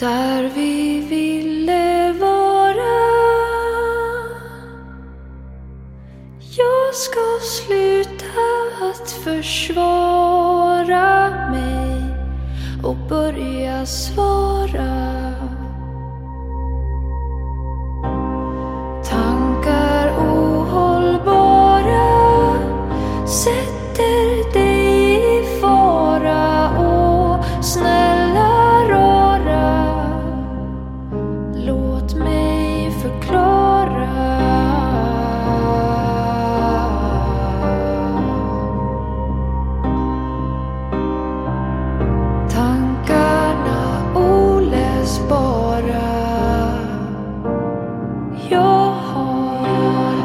där vi ville vara. Jag ska sluta att försvara mig och börja svara. Jag har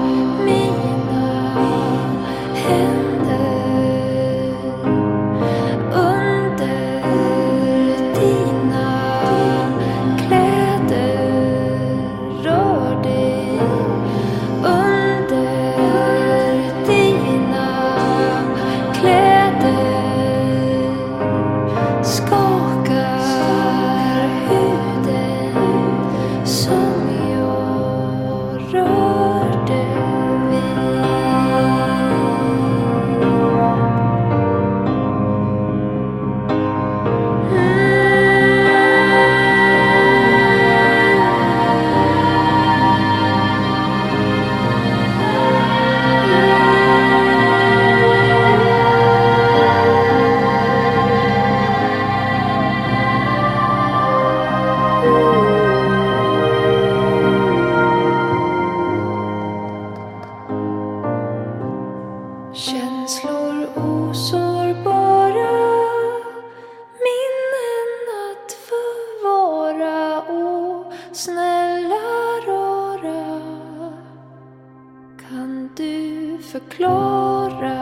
mina händer. Känslor osårbara Minnen att förvara Och snälla rara Kan du förklara?